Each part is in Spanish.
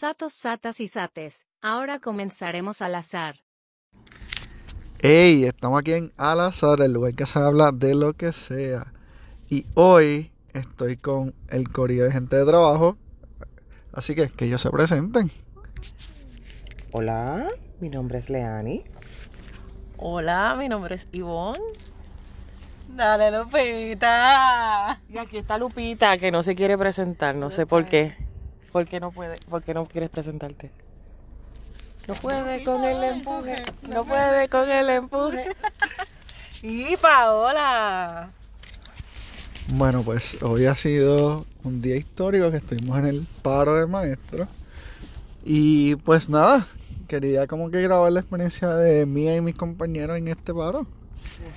Satos, satas y sates. Ahora comenzaremos al azar. Hey, estamos aquí en Al Azar, el lugar que se habla de lo que sea. Y hoy estoy con el corillo de gente de trabajo. Así que que ellos se presenten. Hola, mi nombre es Leani. Hola, mi nombre es Ivonne. Dale, Lupita. Y aquí está Lupita, que no se quiere presentar, no sé por qué. ¿Por qué no puede? ¿Por qué no quieres presentarte? No puede con el empuje, no puede con el empuje. Y Paola. Bueno, pues hoy ha sido un día histórico que estuvimos en el paro de maestros. Y pues nada, quería como que grabar la experiencia de mía y mis compañeros en este paro.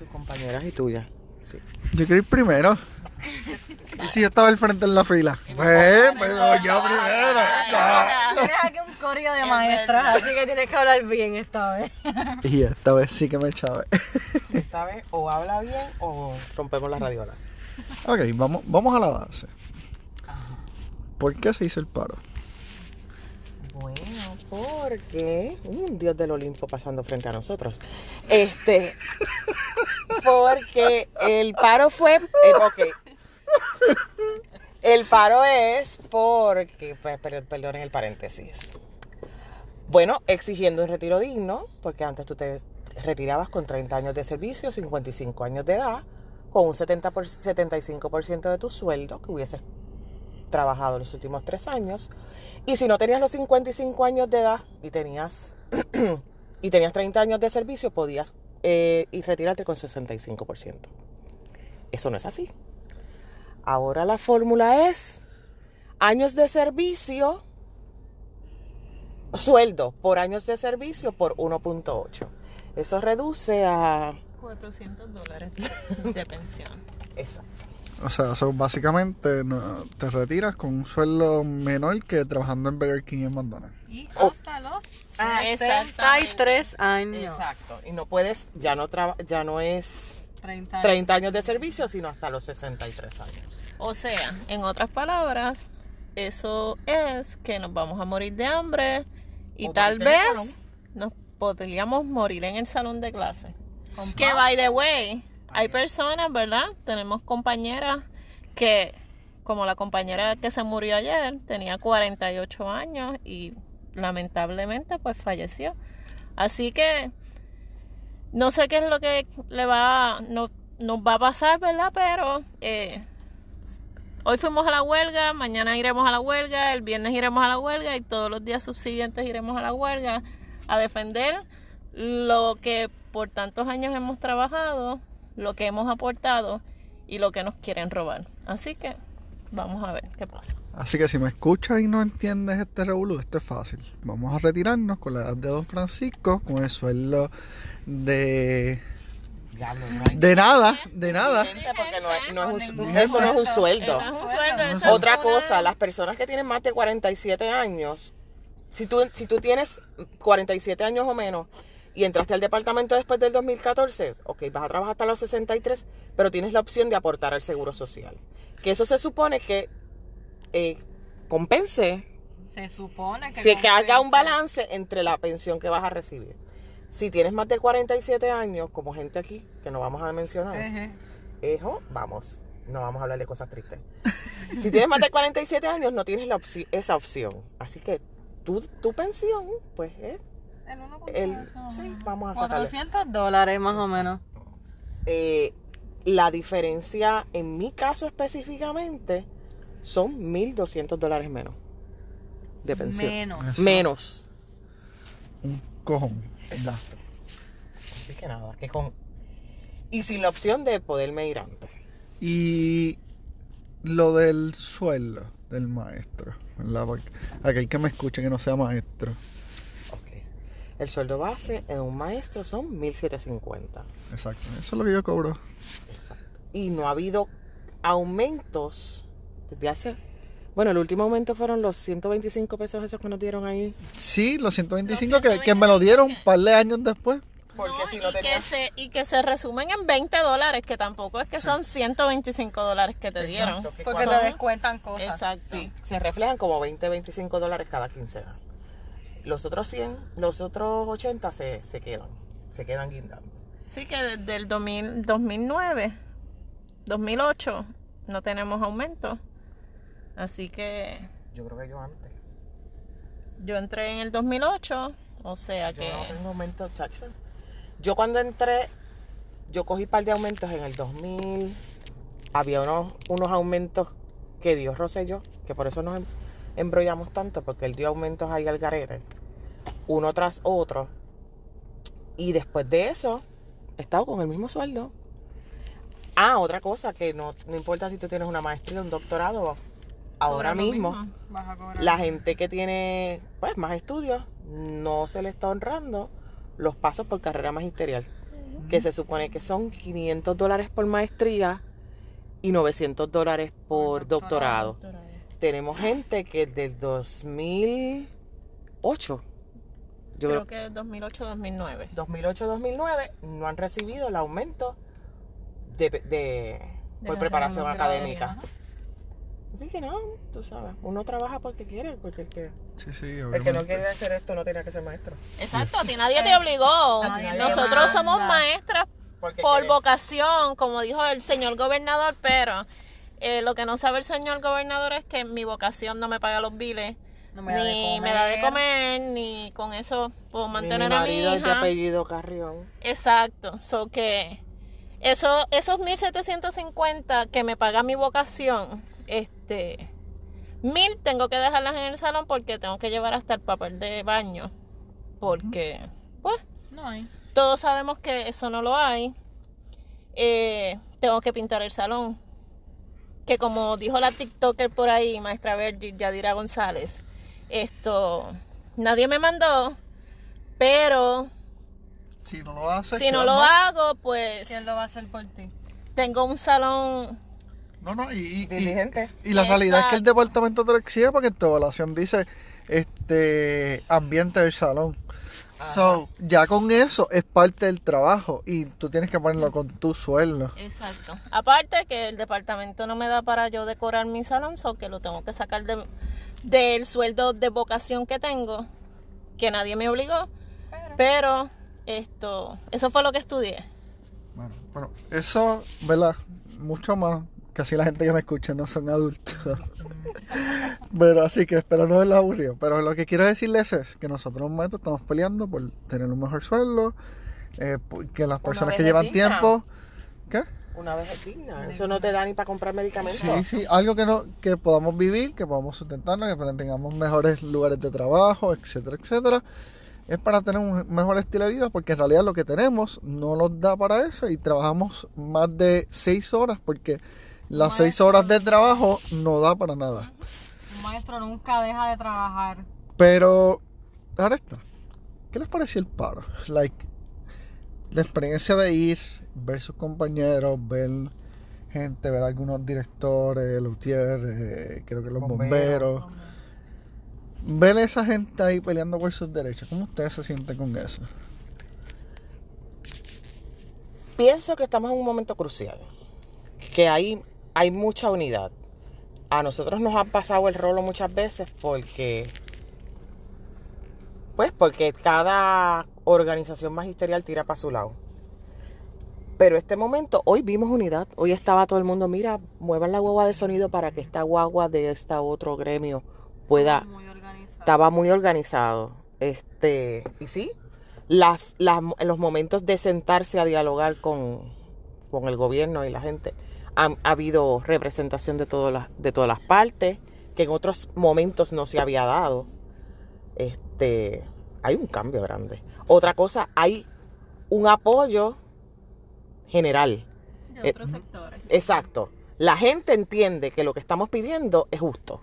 Tus compañeras y tuyas. Sí. Yo quiero ir primero. Y si yo estaba al frente en la fila. Pues, pero yo primero. Tienes aquí un correo de maestras, así que tienes que hablar bien esta vez. Y esta vez sí que me echaba. Esta vez o habla bien o rompemos la radiola. Ok, vamos, vamos a la base. ¿Por qué se hizo el paro? Bueno, porque un dios del Olimpo pasando frente a nosotros. Este, porque el paro fue, eh. El paro es porque, per- perdonen el paréntesis. Bueno, exigiendo un retiro digno, porque antes tú te retirabas con 30 años de servicio, 55 años de edad, con un 70 por- 75% de tu sueldo que hubieses trabajado los últimos tres años. Y si no tenías los 55 años de edad y tenías, y tenías 30 años de servicio, podías eh, ir retirarte con 65%. Eso no es así. Ahora la fórmula es años de servicio, sueldo por años de servicio por 1.8. Eso reduce a... 400 dólares de pensión. Exacto. O sea, so, básicamente no, te retiras con un sueldo menor que trabajando en Burger King y en McDonald's. Y Oh. hasta los Exactamente. 63 años. Exacto. Y no puedes, ya no, traba- ya no es 30 30 años de servicio, sino hasta los 63 años. O sea, en otras palabras, eso es que nos vamos a morir de hambre y O tal vez nos podríamos morir en el salón de clase. Que by the way, hay personas, ¿verdad? Tenemos compañeras que, como la compañera que se murió ayer, tenía 48 años y lamentablemente pues falleció. Así que no sé qué es lo que le va, no, nos va a pasar, ¿verdad? Pero eh, hoy fuimos a la huelga, mañana iremos a la huelga, el viernes iremos a la huelga y todos los días subsiguientes iremos a la huelga a defender lo que por tantos años hemos trabajado, lo que hemos aportado y lo que nos quieren robar. Así que vamos a ver qué pasa. Así que si me escuchas y no entiendes este revolú, esto es fácil. Vamos a retirarnos con la edad de Don Francisco, con el sueldo de... De nada, de nada. gente porque no es- no es un- eso no es un sueldo. Eso no es un sueldo, eso es Otra una- cosa, las personas que tienen más de 47 años, si tú, si tú tienes 47 años o menos y entraste al departamento después del 2014, ok, vas a trabajar hasta los 63, pero tienes la opción de aportar al seguro social. Que eso se supone que eh, compense, Se supone que. si que haga un balance entre la pensión que vas a recibir. Si tienes más de 47 años, como gente aquí, que no vamos a mencionar. Hijo, vamos, no vamos a hablar de cosas tristes. Si tienes más de 47 años, no tienes la opci- esa opción. Así que tu, tu pensión, pues es El uno el... Sí, vamos a sacarle. 400 dólares más o menos. Eh, la diferencia, en mi caso específicamente, son 1.200 dólares menos de pensión. Menos. Menos. Un cojón. Exacto. Así que nada, que con... Y sin la opción de poderme ir antes. Y lo del sueldo del maestro, ¿verdad? Porque aquel que me escuche que no sea maestro. El sueldo base en un maestro son 1.750. Exacto, eso es lo que yo cobro. Exacto. Y no ha habido aumentos desde hace... Bueno, el último aumento fueron los 125 pesos esos que nos dieron ahí. Sí, los 125 que, que me lo dieron un par de años después. Porque No, si y, no que tenías... se, y que se resumen en 20 dólares, que tampoco es que son 125 dólares que te dieron. Que Porque cuando- te descuentan cosas. Exacto. Sí, se reflejan como 20, 25 dólares cada quincena. Los otros 100, los otros 80 se, se quedan, se quedan guindando. Sí, que desde el 2000 2009, 2008, no tenemos aumento. Así que Yo creo que yo antes. yo entré en el 2008, o sea Yo que... no tengo aumento, chacho. Yo cuando entré, yo cogí un par de aumentos en el 2000. Había unos, unos aumentos que dio Rosselló, que por eso nos em- embrollamos tanto, porque él dio aumentos ahí al garete, uno tras otro. Y después de eso, he estado con el mismo sueldo. Ah, otra cosa, que no, no importa si tú tienes una maestría, un doctorado, ahora mismo, mismo. Vas a cobrar. la gente que tiene pues más estudios no se le está honrando los pasos por carrera magisterial, que se supone que son 500 dólares por maestría y 900 dólares por doctorado. Tenemos gente que desde 2008, yo Creo creo que 2008-2009. 2008-2009 no han recibido el aumento de, de- por la preparación académica. ajá. Así que no, tú sabes, uno trabaja porque quiere, porque el que, Sí, el que no quiere hacer esto no tiene que ser maestro. Exacto, a ti nadie te obligó. nadie Nosotros manda. somos maestras Porque por quiere. vocación, como dijo el señor gobernador, pero eh, lo que no sabe el señor gobernador es que mi vocación no me paga los biles, No me da de ni me da de comer. comer, ni con eso puedo Mi mantener a mi es de hija. apellido Carrión. Exacto, so que eso, esos 1750 que me paga mi vocación, este, mil tengo que dejarlas en el salón porque tengo que llevar hasta el papel de baño, porque, pues, No hay. todos sabemos que eso no lo hay. Eh, tengo que pintar el salón. Que como dijo la TikToker por ahí, maestra Vergi, Yadira González, esto, nadie me mandó, pero Si no lo haces. si no quedas lo mal. hago, pues ¿Quién lo va a hacer por ti? tengo un salón. No, no, y, Diligente. y la realidad es que el departamento te lo exige porque en tu evaluación dice este ambiente del salón. So, ya con eso es parte del trabajo y tú tienes que ponerlo con tu sueldo. Exacto. Aparte que el departamento no me da para yo decorar mi salón, so que lo tengo que sacar de, del sueldo de vocación que tengo, que nadie me obligó. Pero esto, eso fue lo que estudié. Bueno, bueno, eso, ¿verdad? Mucho más. Casi la gente que me escucha no son adultos. Pero así que espero no verlos aburridos. Pero lo que quiero decirles es que nosotros los maestros estamos peleando por tener un mejor sueldo. eh, por- que las personas que llevan tiempo. ¿Qué? Una vez es digna. Eso no te da ni para comprar medicamentos. Sí, sí, algo que no que podamos vivir, que podamos sustentarnos, que tengamos mejores lugares de trabajo, etcétera, etcétera. Es para tener un mejor estilo de vida, porque en realidad lo que tenemos no nos da para eso y trabajamos más de seis horas, porque las seis horas de trabajo no da para nada. Un maestro nunca deja de trabajar. Pero, ahora está. ¿Qué les pareció el paro? Like, la experiencia de ir, ver sus compañeros, ver gente, ver algunos directores, luthier, eh, creo que los Bomberos. bomberos. Ver esa gente ahí peleando por sus derechos. ¿Cómo ustedes se sienten con eso? Pienso que estamos en un momento crucial. Que hay, hay mucha unidad. A nosotros nos ha pasado el rolo muchas veces porque. Pues porque cada organización magisterial tira para su lado. Pero este momento, hoy vimos unidad. Hoy estaba todo el mundo, mira, muevan la guagua de sonido para que esta guagua de este otro gremio pueda Muy organizado. estaba muy organizado. Este, y sí, las, las- en los momentos de sentarse a dialogar con, con el gobierno y la gente, han- ha, habido representación de, todas las, de todas las partes, que en otros momentos no se había dado. Este, hay un cambio grande. Otra cosa, hay un apoyo general. De Eh, otros sectores. Exacto. La gente entiende que lo que estamos pidiendo es justo.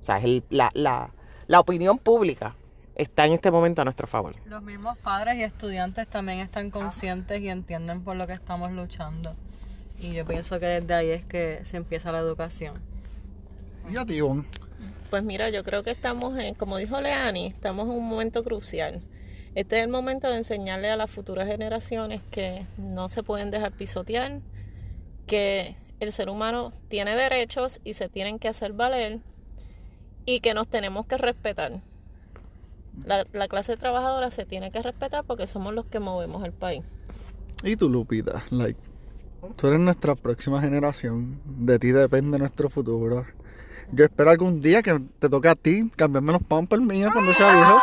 O sea, es el- la, la- la opinión pública está en este momento a nuestro favor. Los mismos padres y estudiantes también están conscientes y entienden por lo que estamos luchando. Y yo pienso que desde ahí es que se empieza la educación. Y a ti, Ivonne? Pues mira, yo creo que estamos en, como dijo Leani, estamos en un momento crucial. Este es el momento de enseñarle a las futuras generaciones que no se pueden dejar pisotear, que el ser humano tiene derechos y se tienen que hacer valer y que nos tenemos que respetar. La, la clase trabajadora se tiene que respetar porque somos los que movemos el país. Y tú, Lupita, like, tú eres nuestra próxima generación. De ti depende nuestro futuro. Yo espero algún día que te toque a ti cambiarme los pampers míos cuando sea viejo.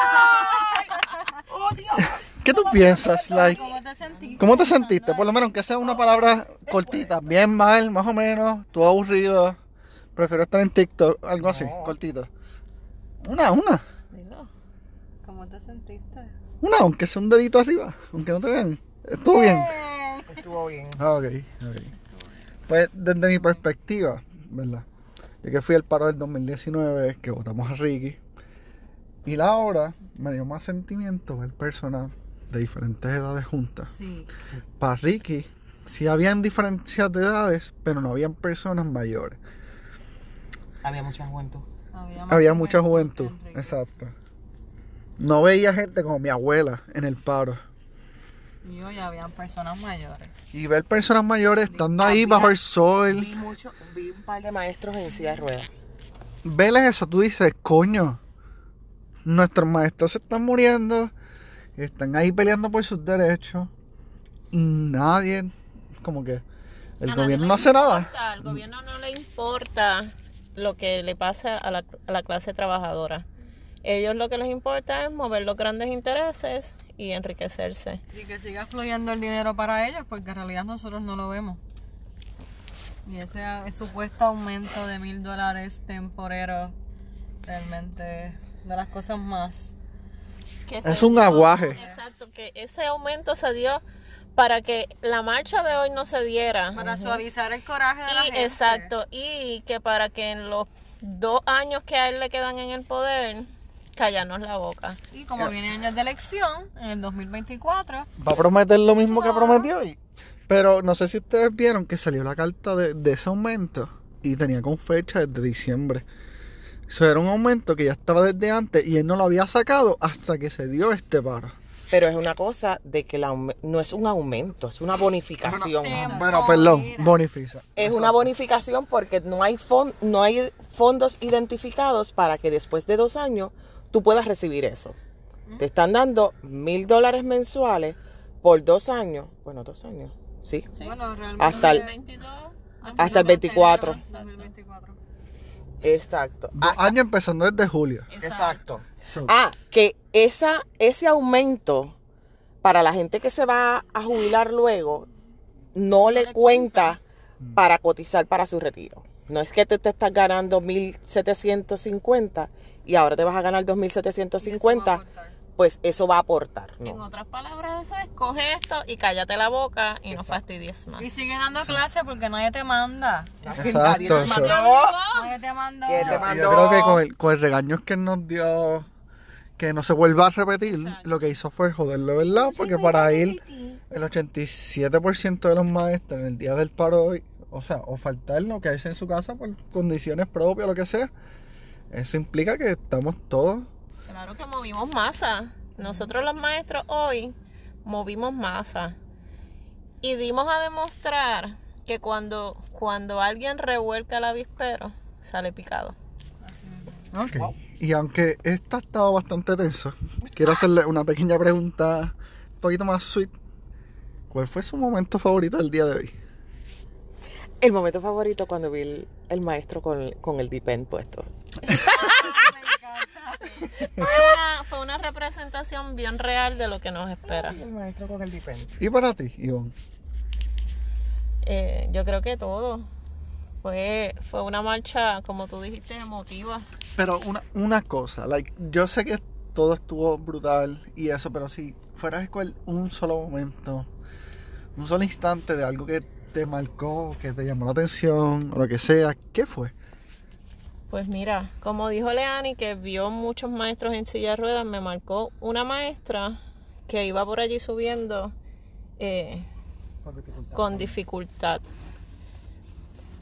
¿Qué tú piensas, like? ¿Cómo te sentiste? ¿Cómo te sentiste? Por lo menos que sea una palabra cortita, bien mal, más o menos, tú aburrido. Prefiero estar en TikTok, algo así, cortito. Una, una. Dilo. ¿Cómo te sentiste? Una, aunque sea un dedito arriba, aunque no te vean. Estuvo bien. Estuvo bien. Ah, ok, ok. Pues desde mi perspectiva, ¿verdad? Yo que fui al paro del 2019, que votamos a Ricky, y la hora me dio más sentimiento ver personas de diferentes edades juntas. Sí. Para Ricky, sí habían diferencias de edades, pero no habían personas mayores. Había mucha juventud. Había, mucha juventud, exacto. No veía gente como mi abuela en el paro. Y hoy habían personas mayores. Y ver personas mayores estando ahí bajo el sol. Vi mucho, vi un par de maestros en silla de ruedas. Veles eso, tú dices, coño, nuestros maestros se están muriendo, están ahí peleando por sus derechos y nadie, como que el A gobierno no hace nada. Al gobierno no le importa lo que le pasa a la, a la clase trabajadora. Ellos lo que les importa es mover los grandes intereses y enriquecerse. Y que siga fluyendo el dinero para ellos, porque en realidad nosotros no lo vemos. Y ese supuesto aumento de mil dólares temporero realmente de las cosas más. Que Es un dio- aguaje. Exacto, que ese aumento se dio para que la marcha de hoy no se diera. Para suavizar el coraje de la gente. exacto, y que para que en los dos años que a él le quedan en el poder, callarnos la boca. Y como vienen años de elección, en el 2024, Va a prometer lo mismo que prometió. y- Pero no sé si ustedes vieron que salió la carta de, de ese aumento y tenía con fecha desde diciembre. Eso era un aumento que ya estaba desde antes y él no lo había sacado hasta que se dio este paro. Pero es una cosa de que la no es un aumento, es una bonificación. Bueno, perdón, bonifica. Es una bonificación porque no hay, fon- no hay fondos identificados para que después de dos años tú puedas recibir eso. Te están dando mil dólares mensuales por dos años. Bueno, dos años, sí. bueno, realmente. Hasta el, 22, hasta el 24. 2024. Exacto. Ah, años empezando desde julio. exacto. So, Ah, que esa, ese aumento para la gente que se va a jubilar luego no le cuenta para cotizar para su retiro. No es que te, te estás ganando 1.750 y ahora te vas a ganar 2.750, pues eso va a aportar. En otras palabras, eso es coge esto y cállate la boca y no fastidies más. Y sigue dando clases porque nadie te manda. Nadie te Exacto. mandó. Nadie te manda. ¿Quién te Yo mandó? creo que con el, con el regaño que nos dio, que no se vuelva a repetir, lo que hizo fue joderlo, ¿verdad? Porque para él, el 87% de los maestros en el día del paro hoy, o sea, o faltar no quedarse en su casa por condiciones propias, lo que sea, eso implica que estamos todos. Claro que movimos masa. Nosotros los maestros hoy movimos masa. Y dimos a demostrar que cuando, cuando alguien revuelca el avispero, sale picado. Ok. Y aunque esto ha estado bastante tenso, quiero hacerle una pequeña pregunta un poquito más sweet. ¿Cuál fue su momento favorito del día de hoy? El momento favorito cuando vi el, el maestro con, con el dipen puesto. Fue una, fue una representación bien real de lo que nos espera. El maestro con el. ¿Y para ti, Ivonne? Eh, yo creo que todo. Fue, fue una marcha, como tú dijiste, emotiva. Pero una, una cosa, like, yo sé que todo estuvo brutal y eso, pero si fueras a escoger un solo momento, un solo instante de algo que te marcó, que te llamó la atención, o lo que sea, ¿qué fue? Pues mira, como dijo Leani, que vio muchos maestros en silla de ruedas, me marcó una maestra que iba por allí subiendo eh, con dificultad.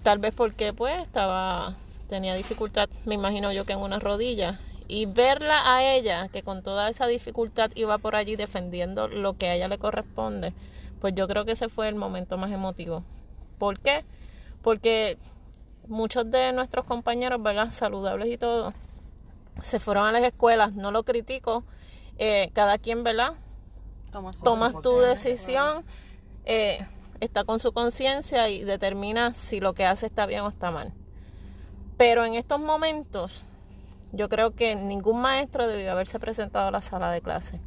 Tal vez porque pues estaba tenía dificultad, me imagino yo que en una rodilla Y verla a ella, que con toda esa dificultad iba por allí defendiendo lo que a ella le corresponde, pues yo creo que ese fue el momento más emotivo. ¿Por qué? Porque muchos de nuestros compañeros, ¿verdad? Saludables y todo, se fueron a las escuelas. No lo critico. Eh, cada quien, ¿verdad? Tomas tu decisión, eh, está con su conciencia y determina si lo que hace está bien o está mal. Pero en estos momentos, yo creo que ningún maestro debió haberse presentado a la sala de clase.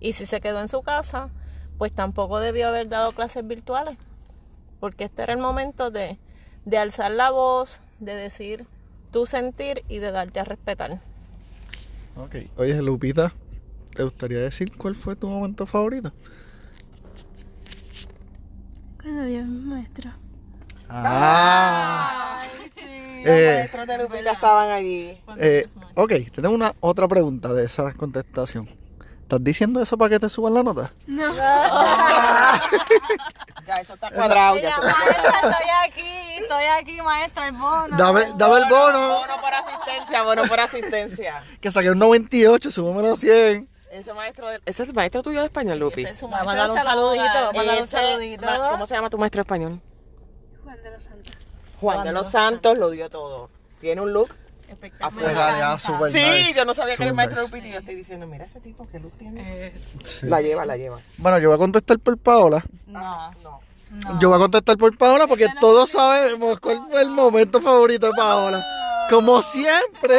Y si se quedó en su casa, pues tampoco debió haber dado clases virtuales. Porque este era el momento de, de alzar la voz, de decir tu sentir y de darte a respetar. Ok. Oye, Lupita, ¿te gustaría decir cuál fue tu momento favorito? Cuando vi a mi maestra. Ah. Los Eh, maestros de Lupita estaban allí. eh, ok, tenemos una otra pregunta de esa contestación. ¿Estás diciendo eso para que te suban la nota? Ya, eso está cuadrado. Ya, eso está Maestra, estoy aquí, estoy aquí, maestra, el bono. Dame, dame el bono, Bono por asistencia, bono por asistencia. que saqué un 98, súbamelo a 100. Ese maestro, de- ese es el maestro tuyo de español, Lupi. Ese es su maestro un de salud. saludito, mándale un saludito. ma- ¿Cómo se llama tu maestro de español? Juan de los Santos. Juan de los Santos lo dio todo. Tiene un look Espectacular. Deja ya, super Sí, nice, yo no sabía que era el maestro de nice. Lupita y yo estoy diciendo, mira ese tipo, ¿qué look tiene? Sí. La lleva, la lleva. Bueno, yo voy a contestar por Paola. No, No. no. Yo voy a contestar por Paola porque todos sabemos cuál fue el momento favorito de Paola. Como siempre,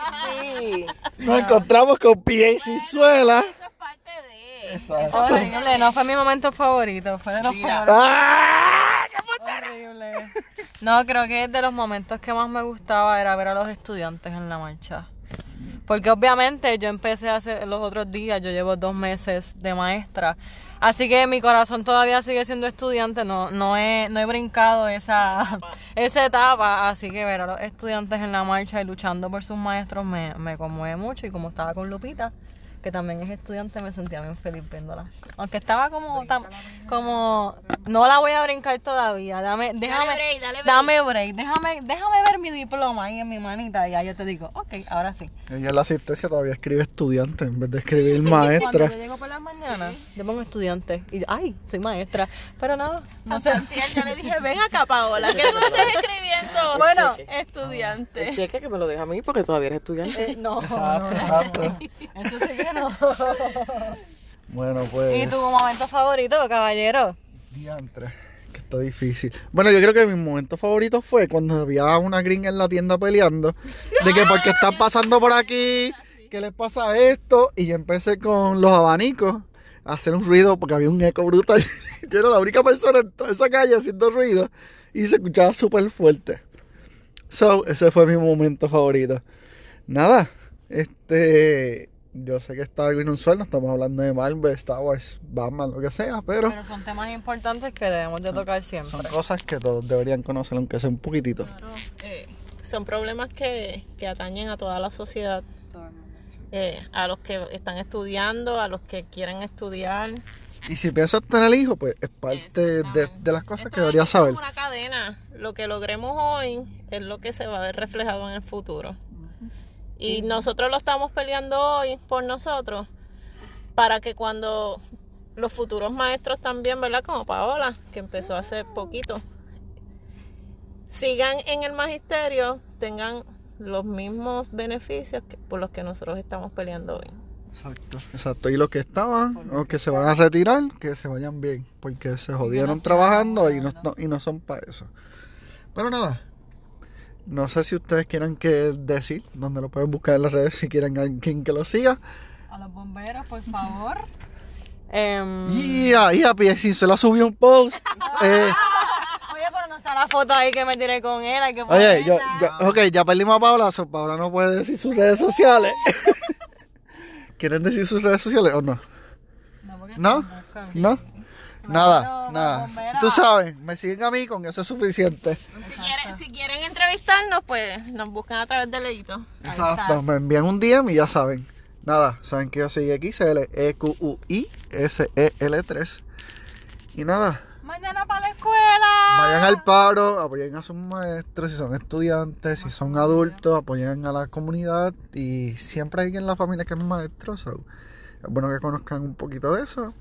Ay, sí. nos encontramos con pies y suela. Eso es parte de. Exacto. Horrible, no fue mi momento favorito, fue de los peores. ¡Ah! Horrible. No, creo que de los momentos que más me gustaba era ver a los estudiantes en la marcha. Porque obviamente yo empecé hace los otros días, yo llevo dos meses de maestra. Así que mi corazón todavía sigue siendo estudiante, no, no, he, no he brincado esa, esa etapa. Así que ver a los estudiantes en la marcha y luchando por sus maestros me, me conmueve mucho. Y como estaba con Lupita, que también es estudiante, me sentía bien feliz viéndola. Aunque estaba como, tam- como, no la voy a brincar todavía. Dame, déjame, break, dale break. dame break. Déjame, déjame ver mi diploma ahí en mi manita y ya yo te digo, ok, ahora sí. Ella en la asistencia todavía escribe estudiante en vez de escribir Cuando maestra. yo llego por las mañanas, yo pongo estudiante y yo, ay, soy maestra. Pero nada, no sé. Santiago, yo le dije, ven acá, Paola, ¿qué tú haces escribiendo? Bueno, estudiante. El cheque que me lo deja a mí porque todavía eres estudiante. Eh, no, Exacto, no, exacto. eso sí que no. Bueno, pues. ¿Y tu momento favorito, caballero? Diantre, que está difícil. Bueno, yo creo que mi momento favorito fue cuando había una gringa en la tienda peleando. De que porque están pasando por aquí, ¿qué les pasa esto? Y yo empecé con los abanicos a hacer un ruido porque había un eco brutal. Yo era la única persona en toda esa calle haciendo ruido y se escuchaba súper fuerte. So, ese fue mi momento favorito. Nada, este. Yo sé que está algo inusual, no estamos hablando de Marvel, Star Wars, Batman, lo que sea, pero. Pero son temas importantes que debemos de tocar siempre. Son cosas que todos deberían conocer, aunque sea un poquitito. Claro, eh, son problemas que, que atañen a toda la sociedad, eh, a los que están estudiando, a los que quieren estudiar. Y si piensas tener hijos, pues es parte de, de las cosas Esto que deberías es saber. como una cadena. Lo que logremos hoy es lo que se va a ver reflejado en el futuro. Y nosotros lo estamos peleando hoy por nosotros para que cuando los futuros maestros también, ¿verdad? Como Paola, que empezó hace poquito, sigan en el magisterio, tengan los mismos beneficios que- por los que nosotros estamos peleando hoy. Exacto, exacto. Y los que estaban, o que se van a retirar, que se vayan bien, porque se jodieron trabajando y no, no- y no son para eso. Pero nada, no sé si ustedes quieran que decir, donde lo pueden buscar en las redes, si quieren alguien que lo siga. A los bomberos, por favor. Em, Y ahí a pie sin suelo subió un post. Eh, Oye, pero no está la foto ahí que me tiré con él. Hay que Oye, yo, yo- ok, ya perdimos a Paola, so Paola no puede decir sus redes sociales. ¿Quieren decir sus redes sociales o no? No, porque ¿No? ¿No? Nada, nada. Tú sabes, me siguen a mí, con eso es suficiente. Si quieren, si quieren entrevistarnos, pues nos buscan a través de Leito. Exacto, me envían un DM y ya saben. Nada, saben que yo soy XL, E Q U I S E L 3. Y nada, Mañana para la escuela. Vayan al paro, apoyen a sus maestros, si son estudiantes, si son adultos, apoyen a la comunidad y siempre hay en la familia que es maestro. so, es bueno que conozcan un poquito de eso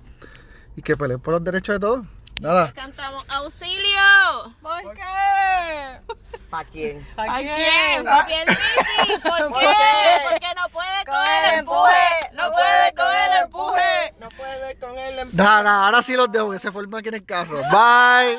y que peleen por los derechos de todos. Nada, Cantamos auxilio. ¿Por qué? ¿Para quién? ¿A quién? ¿A quién? ¿Por ¿Por qué? qué? Porque no puede con el empuje. No puede con el empuje. No puede con el empuje. nada, ahora sí los dejo que se forman aquí en el carro. Bye.